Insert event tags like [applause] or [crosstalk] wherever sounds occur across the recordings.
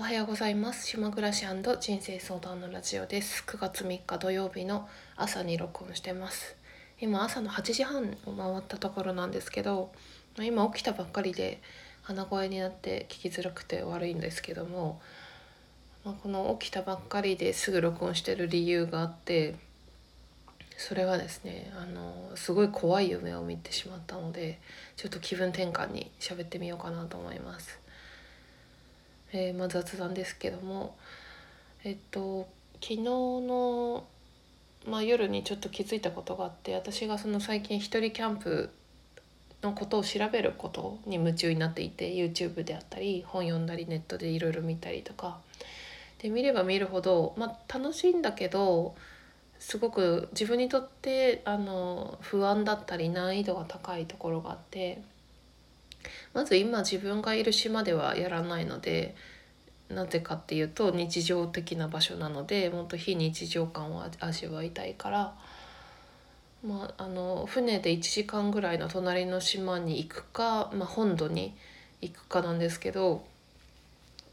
おはようございます。島暮らし人生相談のラジオです。9月3日土曜日の朝に録音してます。今朝の8時半を回ったところなんですけど今起きたばっかりで鼻声になって聞きづらくて悪いんですけども、まあ、この起きたばっかりですぐ録音してる理由があってそれはですねあのすごい怖い夢を見てしまったのでちょっと気分転換に喋ってみようかなと思います。えー、まあ、雑談ですけどもえっと昨日の、まあ、夜にちょっと気づいたことがあって私がその最近一人キャンプのことを調べることに夢中になっていて YouTube であったり本読んだりネットでいろいろ見たりとか。で見れば見るほど、まあ、楽しいんだけどすごく自分にとってあの不安だったり難易度が高いところがあってまず今自分がいる島ではやらないのでなぜかっていうと日常的な場所なのでもっと非日常感を味わいたいから、まあ、あの船で1時間ぐらいの隣の島に行くか、まあ、本土に行くかなんですけど、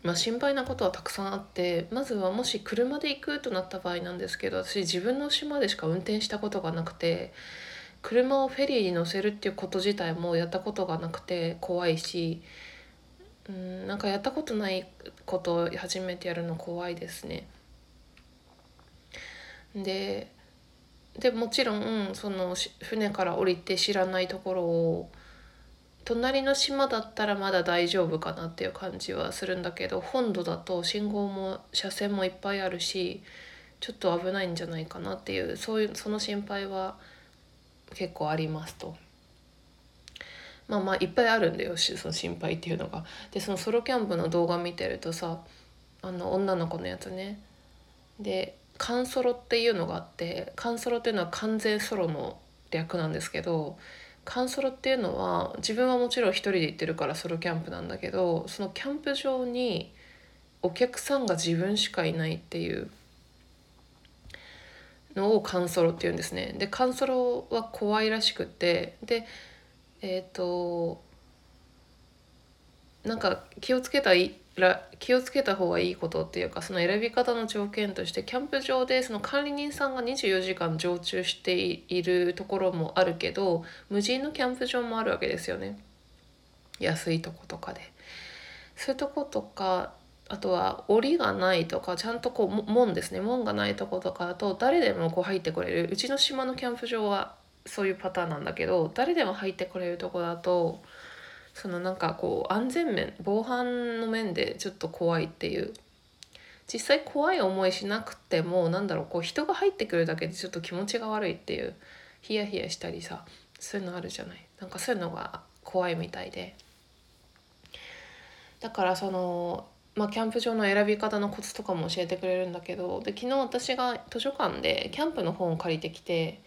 まあ、心配なことはたくさんあってまずはもし車で行くとなった場合なんですけど私自分の島でしか運転したことがなくて車をフェリーに乗せるっていうこと自体もやったことがなくて怖いしうんなんかやったことないことを初めてやるの怖いですね。ででもちろんその船から降りて知らないところを隣の島だったらまだ大丈夫かなっていう感じはするんだけど本土だと信号も車線もいっぱいあるしちょっと危ないんじゃないかなっていうそういうその心配は結構ありますと。まあまあいっぱいあるんだよその心配っていうのが。でそのソロキャンプの動画見てるとさあの女の子のやつねでカンソロっていうのがあってカンソロっていうのは完全ソロの略なんですけどカンソロっていうのは自分はもちろん一人で行ってるからソロキャンプなんだけどそのキャンプ場にお客さんが自分しかいないっていうのをカンソロっていうんですね。でカンソロは怖いらしくてでえっ、ー、となんか気をつけたい気をつけた方がいいことっていうかその選び方の条件としてキャンプ場でその管理人さんが24時間常駐しているところもあるけど無人のキャンプ場もあるわけですよね安いとことかで。そういうとことかあとは檻がないとかちゃんとこう門ですね。門がないとことかだと誰でもこう入ってこれる。うちの島のキャンプ場はそういうパターンなんだけど誰でも入ってこれるとこだとそのなんかこう安全面防犯の面でちょっと怖いっていう。実際怖い思いしなくてもなんだろうこう人が入ってくるだけでちょっと気持ちが悪いっていう。ヒヤヒヤしたりさそういうのあるじゃない。なんかそういうのが怖いみたいで。だからそのまあ、キャンプ場の選び方のコツとかも教えてくれるんだけどで昨日私が図書館でキャンプの本を借りてきて、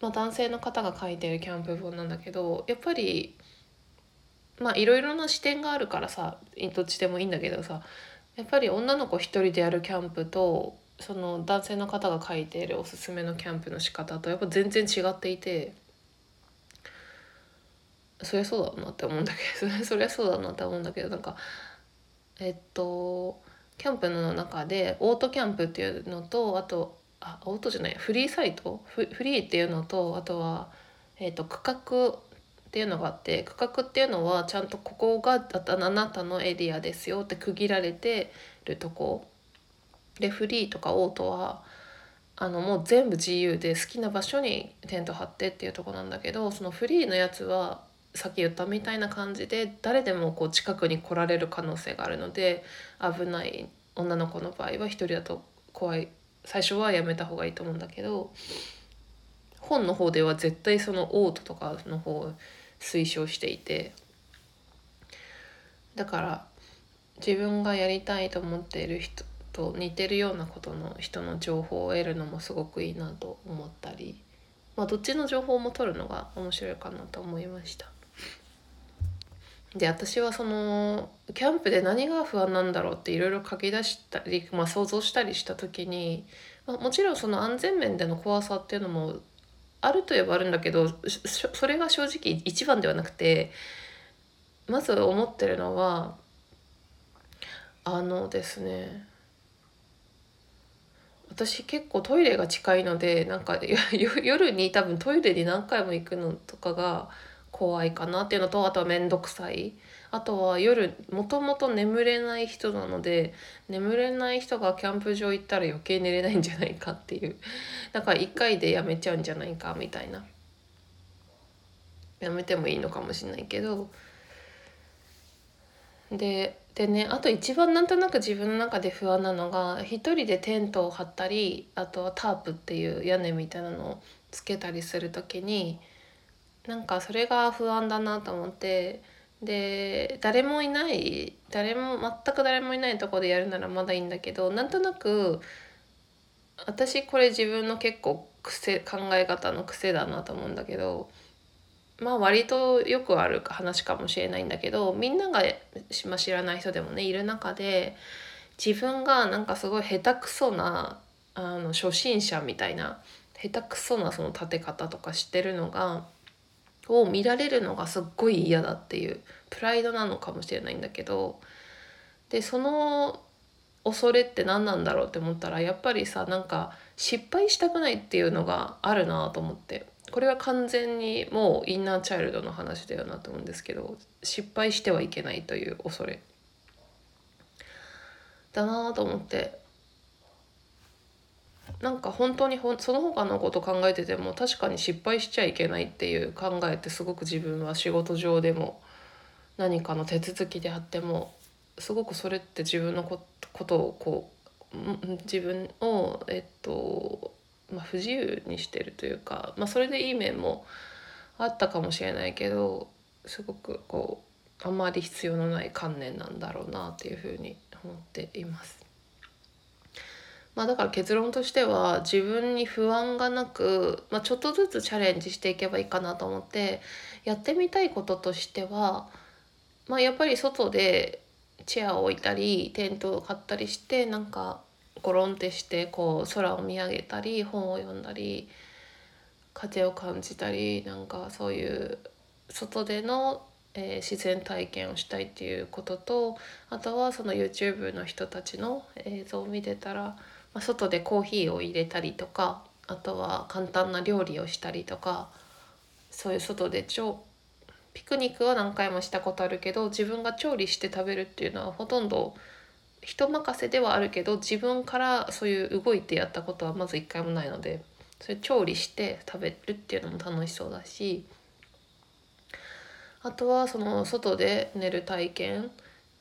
まあ、男性の方が書いてるキャンプ本なんだけどやっぱりまあいろいろな視点があるからさどっちでもいいんだけどさやっぱり女の子一人でやるキャンプとその男性の方が書いているおすすめのキャンプの仕方とやっぱ全然違っていてそりゃそうだなって思うんだけどそりゃそうだなって思うんだけどなんかえっとキャンプの中でオートキャンプっていうのとあとあオートじゃないフリーサイト？フリーっていうのとあとは、えっと、区画っていうのがあって区画っていうのはちゃんとここがあなたのエリアですよって区切られてるとこ。でフリーとかオートはあのもう全部自由で好きな場所にテント張ってっていうとこなんだけどそのフリーのやつはさっき言ったみたいな感じで誰でもこう近くに来られる可能性があるので危ない女の子の場合は一人だと怖い最初はやめた方がいいと思うんだけど本の方では絶対そのオートとかの方を推奨していてだから自分がやりたいと思っている人と似てるようなことの人の情報を得るのもすごくいいなと思ったりまあどっちの情報も取るのが面白いかなと思いました。で私はそのキャンプで何が不安なんだろうっていろいろ書き出したり、まあ、想像したりした時に、まあ、もちろんその安全面での怖さっていうのもあるといえばあるんだけどそれが正直一番ではなくてまず思ってるのはあのですね私結構トイレが近いのでなんか夜に多分トイレに何回も行くのとかが怖いかなっていうのとあとは面倒くさい。あとは夜もともと眠れない人なので眠れない人がキャンプ場行ったら余計寝れないんじゃないかっていう。だから1回でやめちゃうんじゃないかみたいな。やめてもいいのかもしれないけど。ででねあと一番なんとなく自分の中で不安なのが一人でテントを張ったりあとはタープっていう屋根みたいなのをつけたりする時になんかそれが不安だなと思ってで誰もいない誰も全く誰もいないとこでやるならまだいいんだけどなんとなく私これ自分の結構癖考え方の癖だなと思うんだけどまあ割とよくある話かもしれないんだけどみんなが、ま、知らない人でもねいる中で自分がなんかすごい下手くそなあの初心者みたいな下手くそなその立て方とかしてるのがを見られるのがすっごい嫌だっていうプライドなのかもしれないんだけどでその恐れって何なんだろうって思ったらやっぱりさなんか失敗したくないっていうのがあるなと思って。これは完全にもうインナーチャイルドの話だよなと思うんですけど失敗してはいけないという恐れ。だなと思って。なんか本当にほその他のこと考えてても確かに失敗しちゃいけないっていう考えってすごく自分は仕事上でも何かの手続きであってもすごくそれって自分のことをこう自分をえっと、まあ、不自由にしてるというか、まあ、それでいい面もあったかもしれないけどすごくこうあんまり必要のない観念なんだろうなっていうふうに思っています。まあ、だから結論としては自分に不安がなく、まあ、ちょっとずつチャレンジしていけばいいかなと思ってやってみたいこととしては、まあ、やっぱり外でチェアを置いたりテントを買ったりしてなんかゴロンってしてこう空を見上げたり本を読んだり風を感じたりなんかそういう外での、えー、自然体験をしたいっていうこととあとはその YouTube の人たちの映像を見てたら外でコーヒーを入れたりとかあとは簡単な料理をしたりとかそういう外で超ピクニックは何回もしたことあるけど自分が調理して食べるっていうのはほとんど人任せではあるけど自分からそういう動いてやったことはまず一回もないのでそれ調理して食べるっていうのも楽しそうだしあとはその外で寝る体験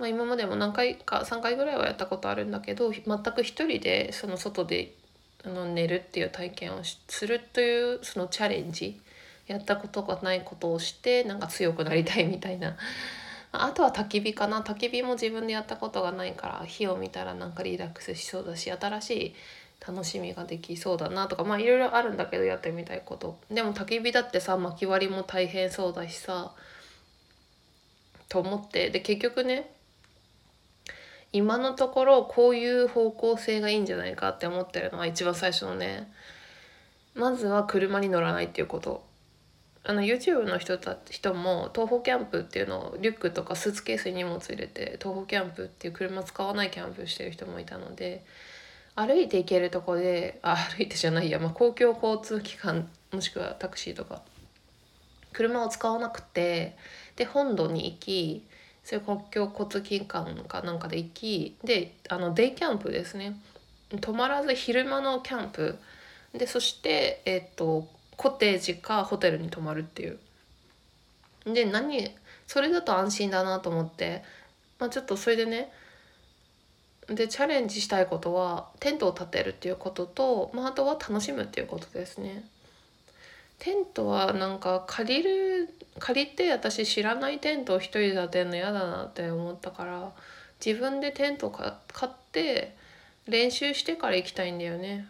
まあ、今までも何回か3回ぐらいはやったことあるんだけど全く一人でその外であの寝るっていう体験をするというそのチャレンジやったことがないことをしてなんか強くなりたいみたいな。あとは焚き火かな。焚き火も自分でやったことがないから火を見たらなんかリラックスしそうだし新しい楽しみができそうだなとかまあいろいろあるんだけどやってみたいこと。でも焚き火だってさ薪割りも大変そうだしさと思って。で結局ね今のところこういう方向性がいいんじゃないかって思ってるのは一番最初のね。まずは車に乗らないっていうこと。あの YouTube の人た人も東方キャンプっていうのをリュックとかスーツケースに荷物入れて東方キャンプっていう車使わないキャンプしてる人もいたので歩いて行けるとこであ歩いてじゃないや、まあ、公共交通機関もしくはタクシーとか車を使わなくてで本土に行きそういう国境交通機関かなんかで行きであのデイキャンプですね。泊まらず昼間のキャンプ。でそしてえっとコテージかホテルに泊まるっていう。で何それだと安心だなと思って、まあ、ちょっとそれでねでチャレンジしたいことはテントを建てるっていうことと、まあ、あとは楽しむっていうことですね。テントはなんか借りる借りて私知らないテントを一人で建てるの嫌だなって思ったから自分でテント買って練習してから行きたいんだよね。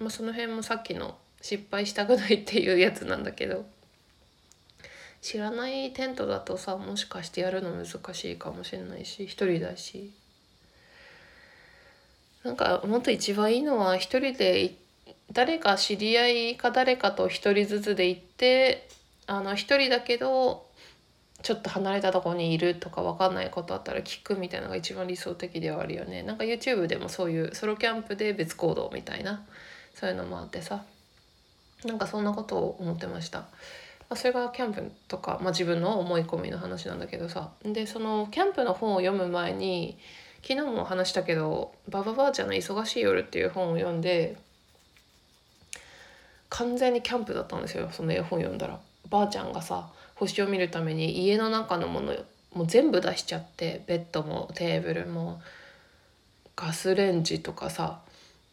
まあ、その辺もさっきの失敗したくないっていうやつなんだけど知らないテントだとさもしかしてやるの難しいかもしれないし一人だしなんかもっと一番いいのは一人で行って誰か知り合いか誰かと一人ずつで行ってあの一人だけどちょっと離れたとこにいるとか分かんないことあったら聞くみたいなのが一番理想的ではあるよね。なんか YouTube でもそういうソロキャンプで別行動みたいなそういうのもあってさ。なんかそんなことを思ってました。ま、それがキャンプとか、まあ、自分の思い込みの話なんだけどさ。でそのキャンプの本を読む前に昨日も話したけど「ババばあちゃんの忙しい夜」っていう本を読んで完全にキャンプだったんですよその絵本読んだら。ばあちゃんがさ星を見るために家の中のものもう全部出しちゃってベッドもテーブルもガスレンジとかさ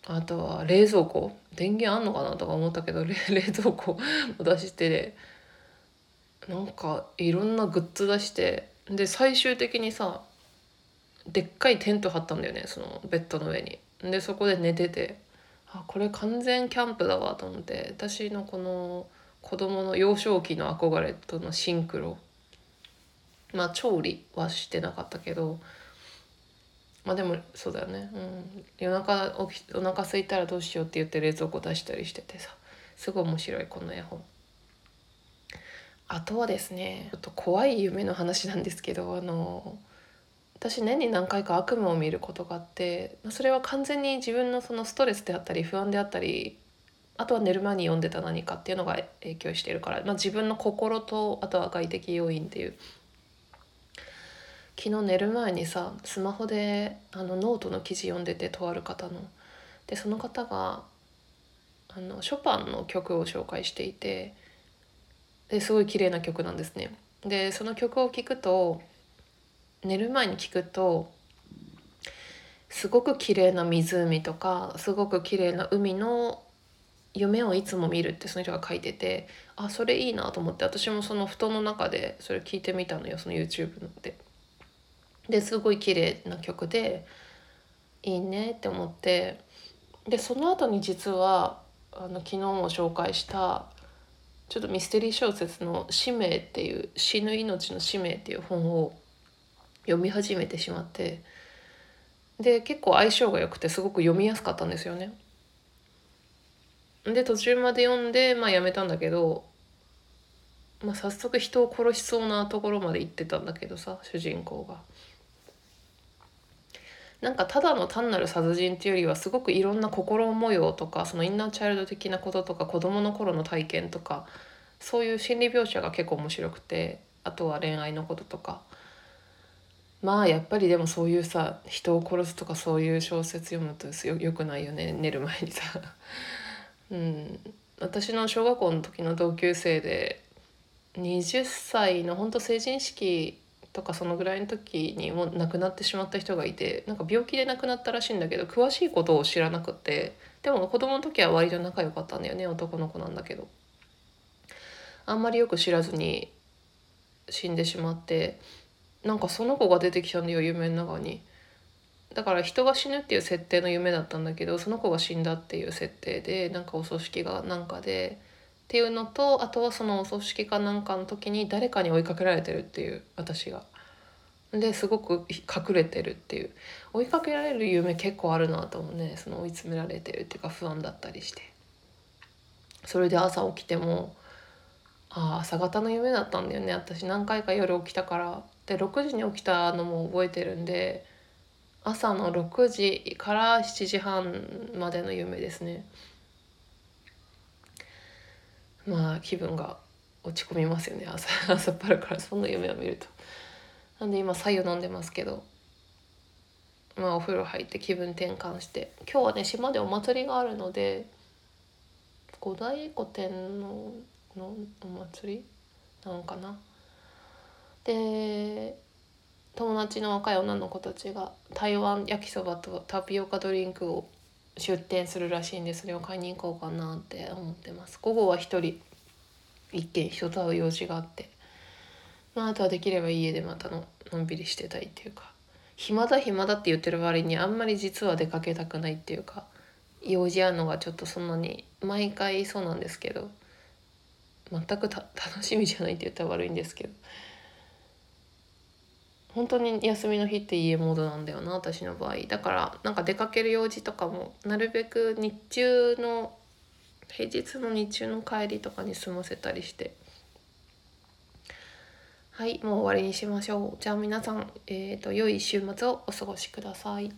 あとは冷蔵庫電源あんのかなとか思ったけど [laughs] 冷蔵庫も [laughs] 出してなんかいろんなグッズ出してで最終的にさでっかいテント張ったんだよねそのベッドの上に。でそこで寝ててあこれ完全キャンプだわと思って私のこの子供の幼少期の憧れとのシンクロ。まあ調理はしてなかったけどまあでもそうだよね、うん、夜中起きお腹空いたらどうしようって言って冷蔵庫出したりしててさ。すごい面白いこの絵本。あとはですねちょっと怖い夢の話なんですけどあの私年に何回か悪夢を見ることがあってそれは完全に自分のそのストレスであったり不安であったりあとは寝る前に読んでた何かっていうのが影響しているから、まあ、自分の心とあとは外的要因っていう昨日寝る前にさスマホであのノートの記事読んでてとある方のでその方があのショパンの曲を紹介していてですごい綺麗な曲なんですね。でその曲を聴くと寝る前に聴くとすごく綺麗な湖とかすごく綺麗な海の夢をいつも見るってその人が書いててあそれいいなと思って私もその布団の中でそれ聞いてみたのよその YouTube ので。ですごい綺麗な曲でいいねって思ってでその後に実はあの昨日も紹介したちょっとミステリー小説の「使命」っていう「死ぬ命の使命」っていう本を読み始めてしまってで結構相性が良くてすごく読みやすかったんですよね。で途中まで読んで、まあ、やめたんだけど、まあ、早速人を殺しそうなところまで行ってたんだけどさ主人公が。なんかただの単なる殺人っていうよりはすごくいろんな心模様とかそのインナーチャイルド的なこととか子どもの頃の体験とかそういう心理描写が結構面白くてあとは恋愛のこととかまあやっぱりでもそういうさ人を殺すとかそういう小説読むとよよくないよね寝る前にさ。[laughs] うん、私の小学校の時の同級生で20歳の本当成人式とかそのぐらいの時にもう亡くなってしまった人がいてなんか病気で亡くなったらしいんだけど詳しいことを知らなくてでも子供の時は割と仲良かったんだよね男の子なんだけどあんまりよく知らずに死んでしまってなんかその子が出てきたんだよ夢の中に。だから人が死ぬっていう設定の夢だったんだけどその子が死んだっていう設定でなんかお葬式がなんかでっていうのとあとはそのお葬式かなんかの時に誰かに追いかけられてるっていう私が。ですごく隠れてるっていう追いかけられる夢結構あるなと思うねその追い詰められてるっていうか不安だったりしてそれで朝起きてもああ朝方の夢だったんだよね私何回か夜起きたからで6時に起きたのも覚えてるんで朝の6時から7時半までの夢ですね。まあ気分が落ち込みますよね。朝 [laughs] 朝っぱらからそんな夢を見ると。なんで今白湯飲んでますけど。まあお風呂入って気分転換して。今日はね島でお祭りがあるので五大古天皇のお祭りなのかな。で友達の若い女の子たちが台湾焼きそばとタピオカドリンクを出店するらしいんでそれを買いに行こうかなって思ってます。午後は一人一軒人と会う用事があってまああとはできれば家でまたののんびりしてたいっていうか。暇だ暇だって言ってる割にあんまり実は出かけたくないっていうか用事あるのがちょっとそんなに毎回そうなんですけど全く楽しみじゃないって言ったら悪いんですけど。本当に休みの日って家モードなんだよな私の場合。だからなんか出かける用事とかもなるべく日中の平日の日中の帰りとかに済ませたりして。はいもう終わりにしましょう。じゃあ皆さん、えーと、良い週末をお過ごしください。